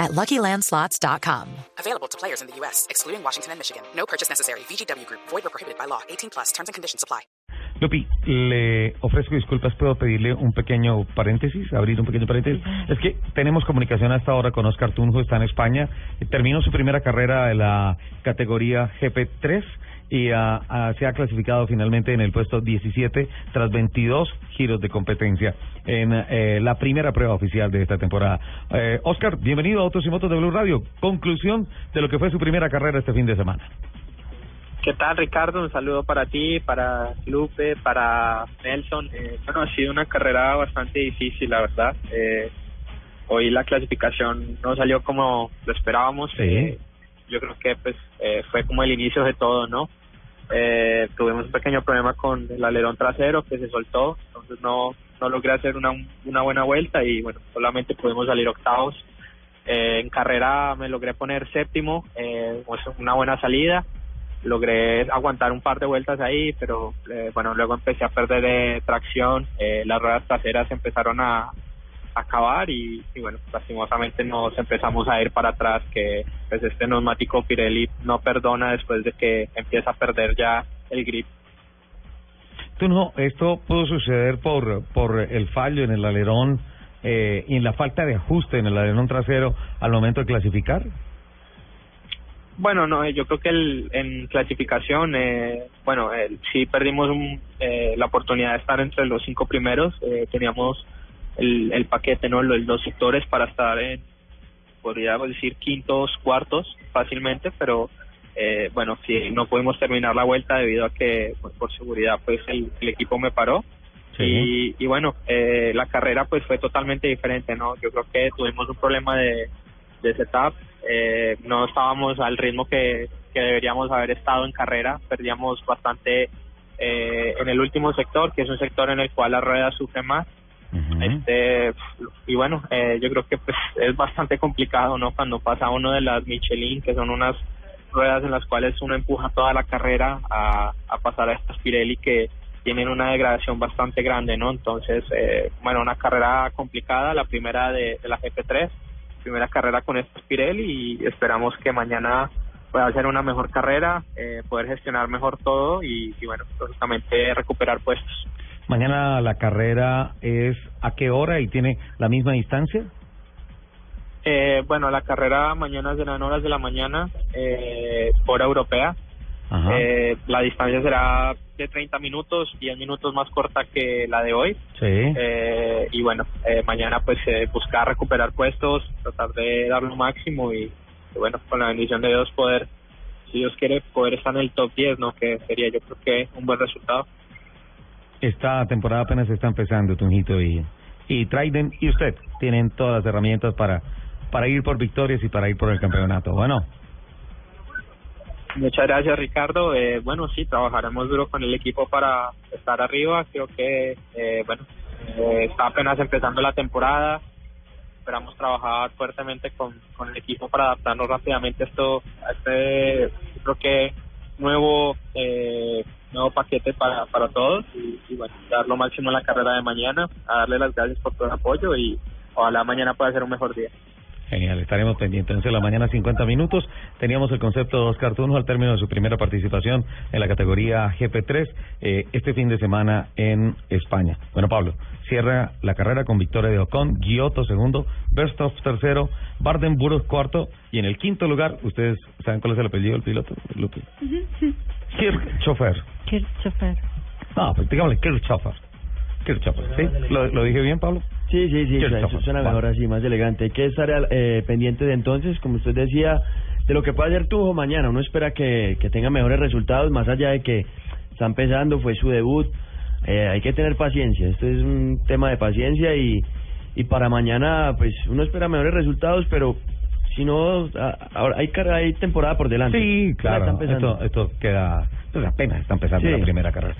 at LuckyLandSlots.com. Available to players in the U.S., excluding Washington and Michigan. No purchase necessary. VGW Group. Void or prohibited by law. 18 plus. Terms and conditions apply. Lupi, le ofrezco disculpas, puedo pedirle un pequeño paréntesis, abrir un pequeño paréntesis. Es que tenemos comunicación hasta ahora con Oscar Tunjo, está en España, terminó su primera carrera de la categoría GP3 y ah, ah, se ha clasificado finalmente en el puesto 17 tras 22 giros de competencia en eh, la primera prueba oficial de esta temporada. Eh, Oscar, bienvenido a Autos y Motos de Blue Radio. Conclusión de lo que fue su primera carrera este fin de semana. ¿Qué tal, Ricardo? Un saludo para ti, para Lupe, para Nelson. Eh, bueno, ha sido una carrera bastante difícil, la verdad. Eh, hoy la clasificación no salió como lo esperábamos. Eh, yo creo que pues eh, fue como el inicio de todo, ¿no? Eh, tuvimos un pequeño problema con el alerón trasero que se soltó, entonces no no logré hacer una, una buena vuelta y bueno, solamente pudimos salir octavos. Eh, en carrera me logré poner séptimo, eh, pues una buena salida logré aguantar un par de vueltas ahí, pero eh, bueno, luego empecé a perder eh, tracción, eh, las ruedas traseras empezaron a, acabar y, y, bueno, lastimosamente nos empezamos a ir para atrás, que pues este neumático Pirelli no perdona después de que empieza a perder ya el grip. Tú no, esto pudo suceder por, por el fallo en el alerón eh, y en la falta de ajuste en el alerón trasero al momento de clasificar. Bueno, no, yo creo que el, en clasificación, eh, bueno, eh, sí perdimos un, eh, la oportunidad de estar entre los cinco primeros. Eh, teníamos el, el paquete, ¿no? Los dos sectores para estar en, podríamos decir, quintos, cuartos fácilmente, pero eh, bueno, sí, no pudimos terminar la vuelta debido a que, pues, por seguridad, pues el, el equipo me paró. Sí. Y, y bueno, eh, la carrera pues fue totalmente diferente, ¿no? Yo creo que tuvimos un problema de, de setup, eh, no estábamos al ritmo que, que deberíamos haber estado en carrera, perdíamos bastante eh, en el último sector, que es un sector en el cual la rueda sufre más. Este y bueno, eh, yo creo que pues es bastante complicado, ¿no? Cuando pasa uno de las Michelin, que son unas ruedas en las cuales uno empuja toda la carrera a, pasar a estas Pirelli que tienen una degradación bastante grande, ¿no? Entonces, eh, bueno, una carrera complicada, la primera de, la GP3, primera carrera con estos Pirelli y esperamos que mañana pueda ser una mejor carrera, eh, poder gestionar mejor todo y, y bueno, lógicamente recuperar puestos. Mañana la carrera es a qué hora y tiene la misma distancia. Eh, bueno, la carrera mañana será en horas de la mañana, eh, hora europea. Eh, la distancia será de 30 minutos, 10 minutos más corta que la de hoy. sí. Eh, y bueno, eh, mañana pues eh, buscar recuperar puestos, tratar de dar lo máximo y, y bueno, con la bendición de Dios poder, si Dios quiere, poder estar en el top 10, ¿no? Que sería yo creo que un buen resultado. Esta temporada apenas está empezando, Tunjito y, y Trident y usted tienen todas las herramientas para, para ir por victorias y para ir por el campeonato. Bueno, Muchas gracias, Ricardo. Eh, bueno, sí, trabajaremos duro con el equipo para estar arriba. Creo que, eh, bueno, eh, está apenas empezando la temporada. Esperamos trabajar fuertemente con, con el equipo para adaptarnos rápidamente a esto, a este, creo que nuevo eh, nuevo paquete para, para todos y, bueno, dar lo máximo en la carrera de mañana, a darle las gracias por todo el apoyo y ojalá mañana pueda ser un mejor día. Genial, estaremos pendientes. Entonces, la mañana 50 minutos teníamos el concepto de Oscar Tunjo al término de su primera participación en la categoría GP3 eh, este fin de semana en España. Bueno, Pablo, cierra la carrera con victoria de Ocon, Giotto segundo, Verstappen tercero, Bardenburg cuarto y en el quinto lugar, ustedes saben cuál es el apellido del piloto, Lupi. Kirchhofer. Christopher. No, pues digámosle Kirchhofer. Kirchhofer, ¿sí? ¿Lo, ¿Lo dije bien, Pablo? Sí, sí, sí, Cierto, eso suena mejor así, más elegante. Hay que estar eh, pendiente de entonces, como usted decía, de lo que puede hacer Tujo mañana. Uno espera que, que tenga mejores resultados, más allá de que está empezando, fue su debut. Eh, hay que tener paciencia, esto es un tema de paciencia y, y para mañana, pues uno espera mejores resultados, pero si no, ahora hay, hay temporada por delante. Sí, claro. Esto, esto queda, pues apenas está empezando Sí. la primera carrera.